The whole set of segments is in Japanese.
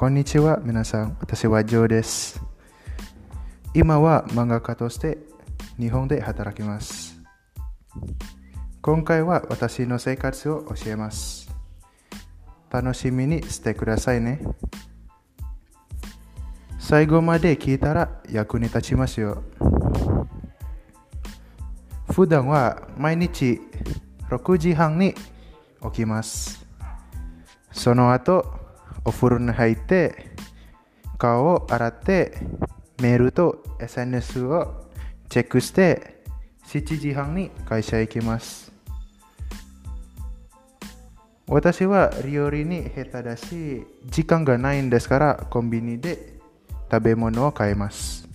こんにちは、皆さん。私はジョーです。今は漫画家として日本で働きます。今回は私の生活を教えます。楽しみにしてくださいね。最後まで聞いたら役に立ちますよ。普段は毎日6時半に起きます。その後、お風呂に入って、顔を洗って、メールと SNS をチェックして、7時半に会社へ行きます。私は料理に下手だし、時間がないんですから、コンビニで食べ物を買います。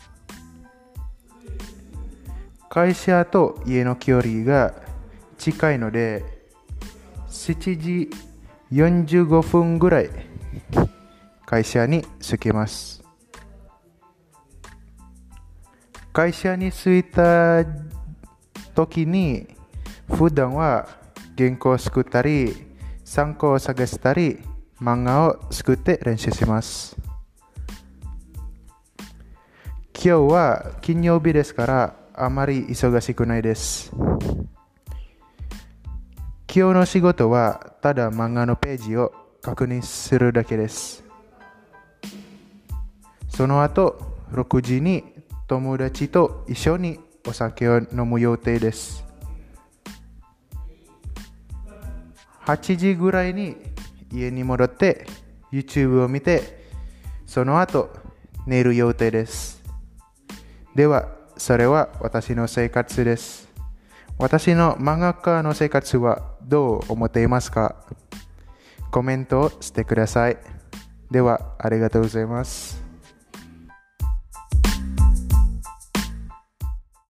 会社と家の距離が近いので、7時45分ぐらい会社に着きます。会社に着いた時に普段は原稿を作ったり参考を探したり漫画を作って練習します。今日は金曜日ですからあまり忙しくないです。今日の仕事はただ漫画のページを確認するだけです。その後、6時に友達と一緒にお酒を飲む予定です。8時ぐらいに家に戻って YouTube を見て、その後寝る予定です。では、それは私の生活です。私の漫画家の生活はどう思っていますか？コメントをしてください。では、ありがとうございます。